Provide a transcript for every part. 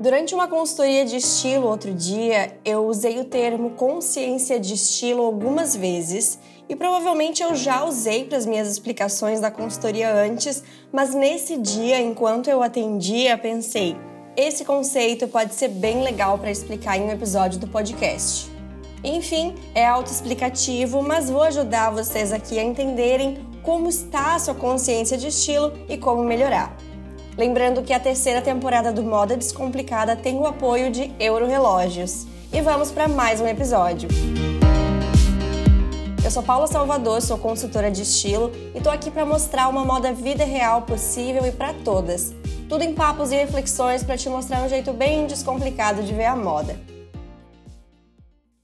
Durante uma consultoria de estilo outro dia, eu usei o termo consciência de estilo algumas vezes e provavelmente eu já usei para as minhas explicações da consultoria antes, mas nesse dia, enquanto eu atendia, pensei: esse conceito pode ser bem legal para explicar em um episódio do podcast. Enfim, é autoexplicativo, mas vou ajudar vocês aqui a entenderem como está a sua consciência de estilo e como melhorar. Lembrando que a terceira temporada do Moda Descomplicada tem o apoio de Euro Relógios. E vamos para mais um episódio. Eu sou Paula Salvador, sou consultora de estilo e tô aqui para mostrar uma moda vida real possível e para todas. Tudo em papos e reflexões para te mostrar um jeito bem descomplicado de ver a moda.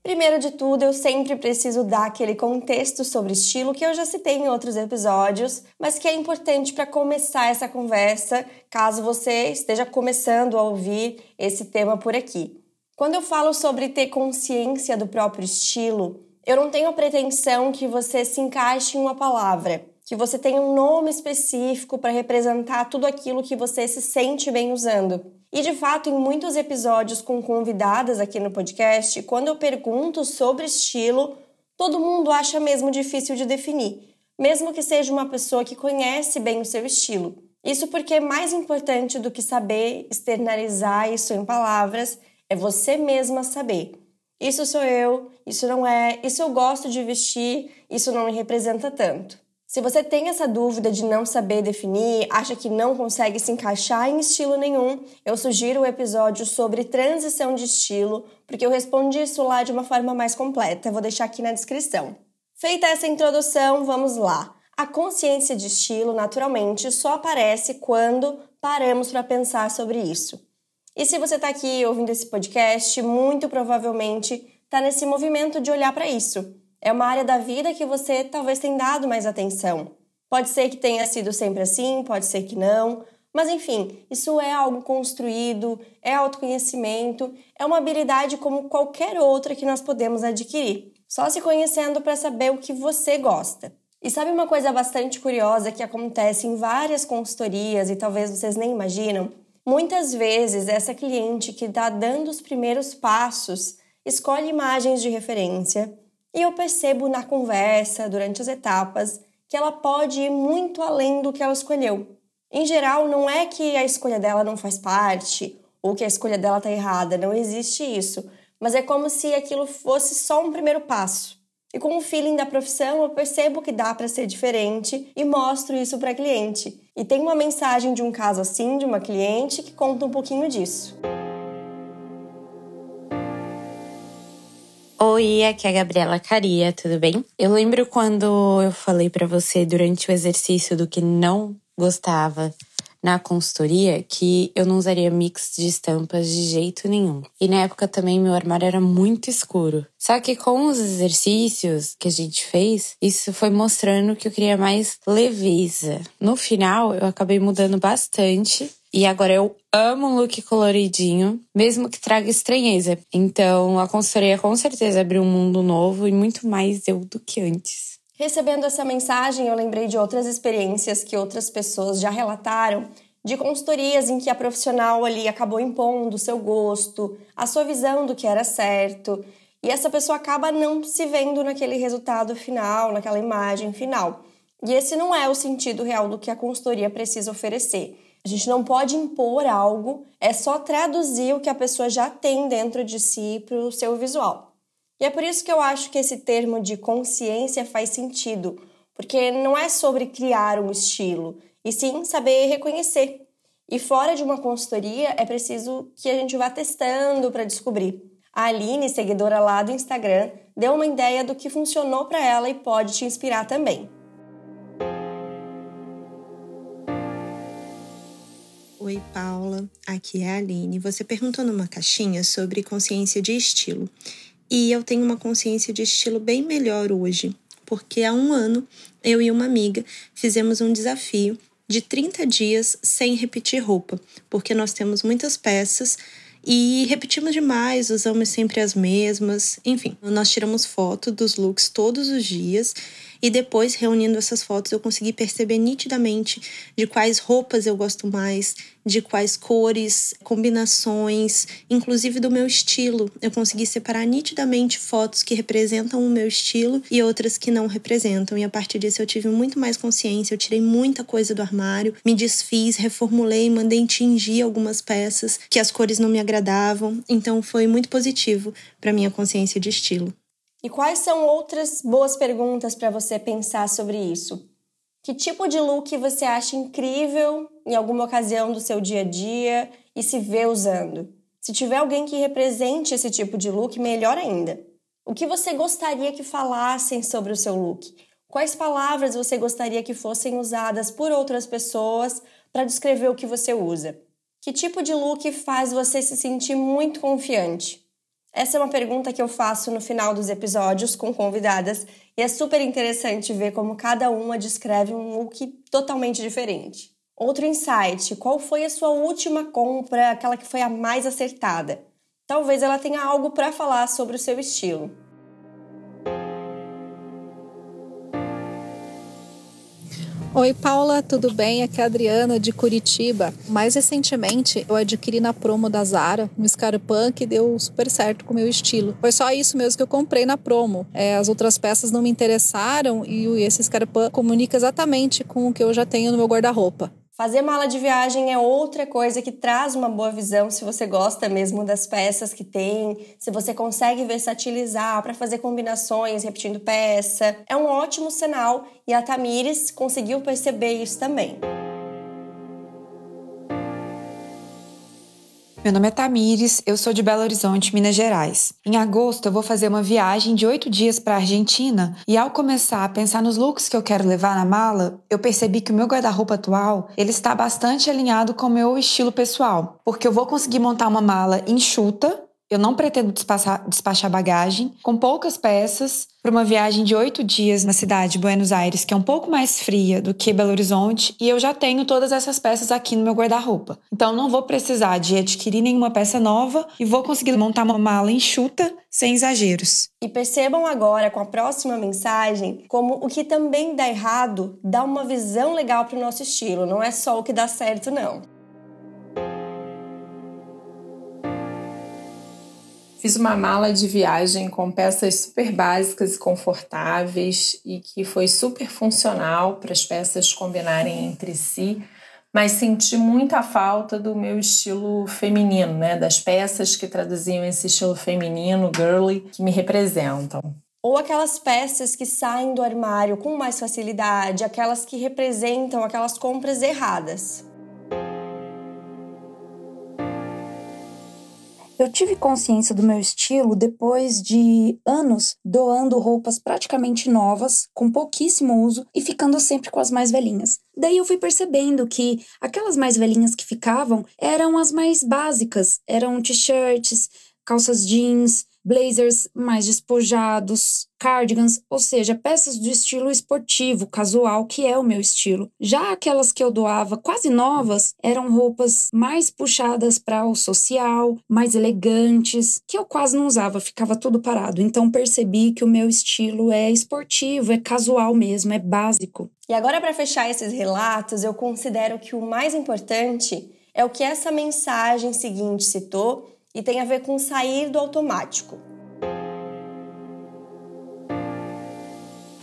Primeiro de tudo, eu sempre preciso dar aquele contexto sobre estilo que eu já citei em outros episódios, mas que é importante para começar essa conversa, caso você esteja começando a ouvir esse tema por aqui. Quando eu falo sobre ter consciência do próprio estilo, eu não tenho a pretensão que você se encaixe em uma palavra, que você tenha um nome específico para representar tudo aquilo que você se sente bem usando. E de fato, em muitos episódios com convidadas aqui no podcast, quando eu pergunto sobre estilo, todo mundo acha mesmo difícil de definir, mesmo que seja uma pessoa que conhece bem o seu estilo. Isso porque é mais importante do que saber externalizar isso em palavras, é você mesma saber. Isso sou eu, isso não é, isso eu gosto de vestir, isso não me representa tanto. Se você tem essa dúvida de não saber definir, acha que não consegue se encaixar em estilo nenhum, eu sugiro o episódio sobre transição de estilo, porque eu respondi isso lá de uma forma mais completa. Eu vou deixar aqui na descrição. Feita essa introdução, vamos lá. A consciência de estilo, naturalmente, só aparece quando paramos para pensar sobre isso. E se você está aqui ouvindo esse podcast, muito provavelmente está nesse movimento de olhar para isso é uma área da vida que você talvez tenha dado mais atenção. Pode ser que tenha sido sempre assim, pode ser que não, mas enfim, isso é algo construído, é autoconhecimento, é uma habilidade como qualquer outra que nós podemos adquirir, só se conhecendo para saber o que você gosta. E sabe uma coisa bastante curiosa que acontece em várias consultorias e talvez vocês nem imaginam? Muitas vezes essa cliente que está dando os primeiros passos escolhe imagens de referência, e eu percebo na conversa, durante as etapas, que ela pode ir muito além do que ela escolheu. Em geral, não é que a escolha dela não faz parte ou que a escolha dela está errada, não existe isso, mas é como se aquilo fosse só um primeiro passo. E com o feeling da profissão, eu percebo que dá para ser diferente e mostro isso para cliente. E tem uma mensagem de um caso assim, de uma cliente, que conta um pouquinho disso. Oi, aqui é a Gabriela Caria, tudo bem? Eu lembro quando eu falei para você durante o exercício do que não gostava na consultoria que eu não usaria mix de estampas de jeito nenhum. E na época também meu armário era muito escuro. Só que com os exercícios que a gente fez, isso foi mostrando que eu queria mais leveza. No final, eu acabei mudando bastante e agora eu amo look coloridinho, mesmo que traga estranheza. Então a consultoria com certeza abriu um mundo novo e muito mais eu do que antes. Recebendo essa mensagem, eu lembrei de outras experiências que outras pessoas já relataram de consultorias em que a profissional ali acabou impondo o seu gosto, a sua visão do que era certo, e essa pessoa acaba não se vendo naquele resultado final, naquela imagem final. E esse não é o sentido real do que a consultoria precisa oferecer. A gente não pode impor algo, é só traduzir o que a pessoa já tem dentro de si para o seu visual. E é por isso que eu acho que esse termo de consciência faz sentido, porque não é sobre criar um estilo, e sim saber reconhecer. E fora de uma consultoria, é preciso que a gente vá testando para descobrir. A Aline, seguidora lá do Instagram, deu uma ideia do que funcionou para ela e pode te inspirar também. Oi, Paula. Aqui é a Aline. Você perguntou numa caixinha sobre consciência de estilo. E eu tenho uma consciência de estilo bem melhor hoje, porque há um ano eu e uma amiga fizemos um desafio de 30 dias sem repetir roupa, porque nós temos muitas peças e repetimos demais, usamos sempre as mesmas. Enfim, nós tiramos foto dos looks todos os dias E depois, reunindo essas fotos, eu consegui perceber nitidamente de quais roupas eu gosto mais, de quais cores, combinações, inclusive do meu estilo. Eu consegui separar nitidamente fotos que representam o meu estilo e outras que não representam. E a partir disso eu tive muito mais consciência, eu tirei muita coisa do armário, me desfiz, reformulei, mandei tingir algumas peças que as cores não me agradavam. Então foi muito positivo para minha consciência de estilo. E quais são outras boas perguntas para você pensar sobre isso? Que tipo de look você acha incrível em alguma ocasião do seu dia a dia e se vê usando? Se tiver alguém que represente esse tipo de look, melhor ainda. O que você gostaria que falassem sobre o seu look? Quais palavras você gostaria que fossem usadas por outras pessoas para descrever o que você usa? Que tipo de look faz você se sentir muito confiante? Essa é uma pergunta que eu faço no final dos episódios com convidadas e é super interessante ver como cada uma descreve um look totalmente diferente. Outro insight: qual foi a sua última compra, aquela que foi a mais acertada? Talvez ela tenha algo para falar sobre o seu estilo. Oi, Paula, tudo bem? Aqui é a Adriana de Curitiba. Mais recentemente, eu adquiri na promo da Zara um Scarpan que deu super certo com o meu estilo. Foi só isso mesmo que eu comprei na promo. É, as outras peças não me interessaram e esse Scarpan comunica exatamente com o que eu já tenho no meu guarda-roupa. Fazer mala de viagem é outra coisa que traz uma boa visão se você gosta mesmo das peças que tem, se você consegue versatilizar para fazer combinações repetindo peça. É um ótimo sinal e a Tamires conseguiu perceber isso também. Meu nome é Tamires, eu sou de Belo Horizonte, Minas Gerais. Em agosto eu vou fazer uma viagem de oito dias para a Argentina e ao começar a pensar nos looks que eu quero levar na mala, eu percebi que o meu guarda-roupa atual ele está bastante alinhado com o meu estilo pessoal, porque eu vou conseguir montar uma mala enxuta eu não pretendo despachar, despachar bagagem, com poucas peças, para uma viagem de oito dias na cidade de Buenos Aires, que é um pouco mais fria do que Belo Horizonte, e eu já tenho todas essas peças aqui no meu guarda-roupa. Então não vou precisar de adquirir nenhuma peça nova e vou conseguir montar uma mala enxuta, sem exageros. E percebam agora, com a próxima mensagem, como o que também dá errado dá uma visão legal para o nosso estilo, não é só o que dá certo, não. Fiz uma mala de viagem com peças super básicas e confortáveis e que foi super funcional para as peças combinarem entre si, mas senti muita falta do meu estilo feminino, né? Das peças que traduziam esse estilo feminino, girly, que me representam. Ou aquelas peças que saem do armário com mais facilidade, aquelas que representam aquelas compras erradas. Eu tive consciência do meu estilo depois de anos doando roupas praticamente novas, com pouquíssimo uso e ficando sempre com as mais velhinhas. Daí eu fui percebendo que aquelas mais velhinhas que ficavam eram as mais básicas, eram t-shirts, calças jeans, blazers mais despojados, cardigans, ou seja, peças do estilo esportivo, casual, que é o meu estilo. Já aquelas que eu doava quase novas eram roupas mais puxadas para o social, mais elegantes, que eu quase não usava, ficava tudo parado. Então percebi que o meu estilo é esportivo, é casual mesmo, é básico. E agora para fechar esses relatos, eu considero que o mais importante é o que essa mensagem seguinte citou e tem a ver com sair do automático.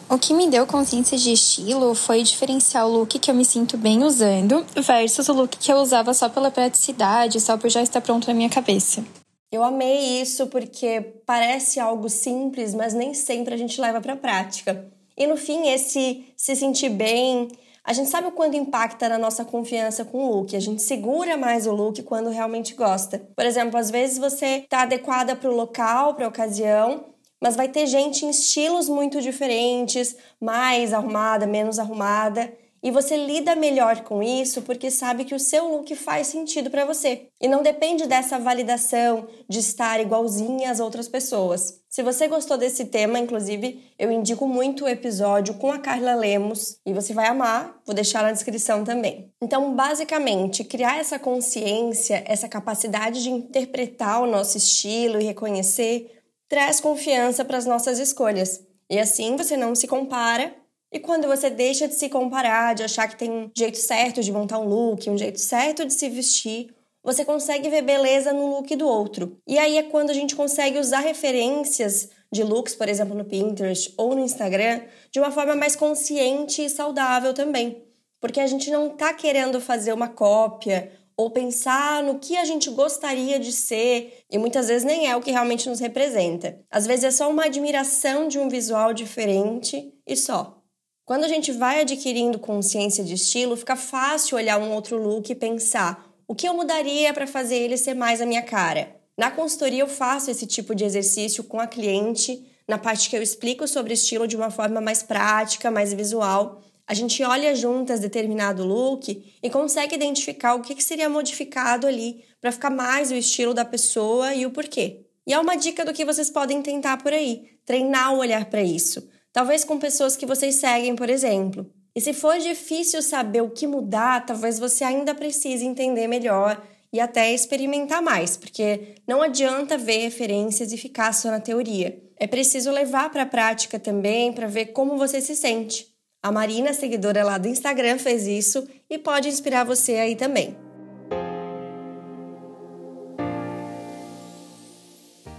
O que me deu consciência de estilo foi diferenciar o look que eu me sinto bem usando versus o look que eu usava só pela praticidade, só por já estar pronto na minha cabeça. Eu amei isso porque parece algo simples, mas nem sempre a gente leva para a prática. E no fim, esse se sentir bem, a gente sabe o quanto impacta na nossa confiança com o look. A gente segura mais o look quando realmente gosta. Por exemplo, às vezes você está adequada para o local, para a ocasião, mas vai ter gente em estilos muito diferentes, mais arrumada, menos arrumada. E você lida melhor com isso porque sabe que o seu look faz sentido para você. E não depende dessa validação de estar igualzinha às outras pessoas. Se você gostou desse tema, inclusive, eu indico muito o episódio com a Carla Lemos e você vai amar, vou deixar na descrição também. Então, basicamente, criar essa consciência, essa capacidade de interpretar o nosso estilo e reconhecer, traz confiança para as nossas escolhas. E assim você não se compara E quando você deixa de se comparar, de achar que tem um jeito certo de montar um look, um jeito certo de se vestir, você consegue ver beleza no look do outro. E aí é quando a gente consegue usar referências de looks, por exemplo, no Pinterest ou no Instagram, de uma forma mais consciente e saudável também. Porque a gente não está querendo fazer uma cópia ou pensar no que a gente gostaria de ser, e muitas vezes nem é o que realmente nos representa. Às vezes é só uma admiração de um visual diferente e só. Quando a gente vai adquirindo consciência de estilo, fica fácil olhar um outro look e pensar o que eu mudaria para fazer ele ser mais a minha cara. Na consultoria, eu faço esse tipo de exercício com a cliente, na parte que eu explico sobre estilo de uma forma mais prática, mais visual. A gente olha juntas determinado look e consegue identificar o que seria modificado ali para ficar mais o estilo da pessoa e o porquê. E é uma dica do que vocês podem tentar por aí, treinar o olhar para isso talvez com pessoas que vocês seguem, por exemplo. E se for difícil saber o que mudar, talvez você ainda precise entender melhor e até experimentar mais, porque não adianta ver referências e ficar só na teoria. É preciso levar para a prática também para ver como você se sente. A Marina, seguidora lá do Instagram, fez isso e pode inspirar você aí também.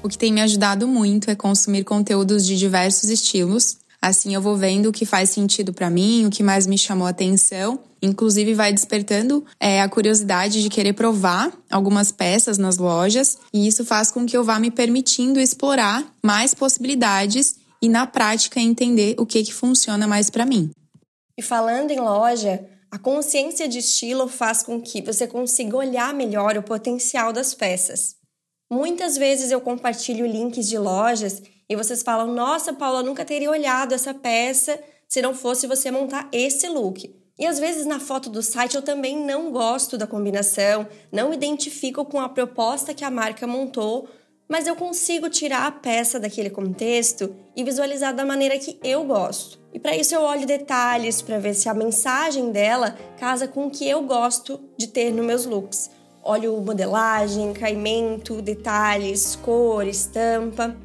O que tem me ajudado muito é consumir conteúdos de diversos estilos, Assim eu vou vendo o que faz sentido para mim, o que mais me chamou atenção. Inclusive vai despertando é, a curiosidade de querer provar algumas peças nas lojas, e isso faz com que eu vá me permitindo explorar mais possibilidades e na prática entender o que que funciona mais para mim. E falando em loja, a consciência de estilo faz com que você consiga olhar melhor o potencial das peças. Muitas vezes eu compartilho links de lojas e vocês falam: Nossa, Paula, nunca teria olhado essa peça se não fosse você montar esse look. E às vezes na foto do site eu também não gosto da combinação, não identifico com a proposta que a marca montou, mas eu consigo tirar a peça daquele contexto e visualizar da maneira que eu gosto. E para isso eu olho detalhes para ver se a mensagem dela casa com o que eu gosto de ter nos meus looks. Olho modelagem, caimento, detalhes, cor, estampa.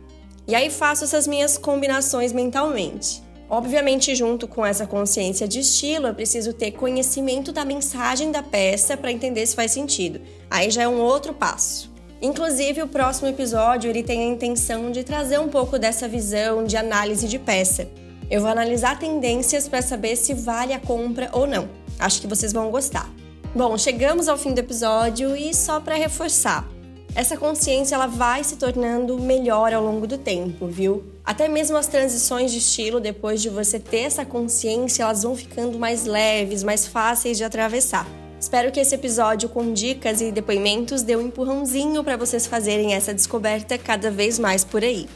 E aí faço essas minhas combinações mentalmente. Obviamente, junto com essa consciência de estilo, eu preciso ter conhecimento da mensagem da peça para entender se faz sentido. Aí já é um outro passo. Inclusive, o próximo episódio ele tem a intenção de trazer um pouco dessa visão de análise de peça. Eu vou analisar tendências para saber se vale a compra ou não. Acho que vocês vão gostar. Bom, chegamos ao fim do episódio e só para reforçar, essa consciência ela vai se tornando melhor ao longo do tempo, viu? Até mesmo as transições de estilo, depois de você ter essa consciência, elas vão ficando mais leves, mais fáceis de atravessar. Espero que esse episódio com dicas e depoimentos dê um empurrãozinho para vocês fazerem essa descoberta cada vez mais por aí.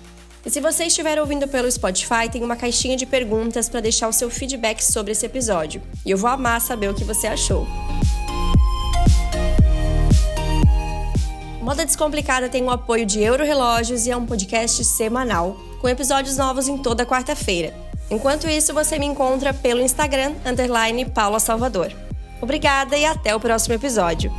E se você estiver ouvindo pelo Spotify, tem uma caixinha de perguntas para deixar o seu feedback sobre esse episódio. E eu vou amar saber o que você achou. Moda Descomplicada tem o apoio de Euro Relógios e é um podcast semanal, com episódios novos em toda quarta-feira. Enquanto isso, você me encontra pelo Instagram, underline Paula Salvador. Obrigada e até o próximo episódio.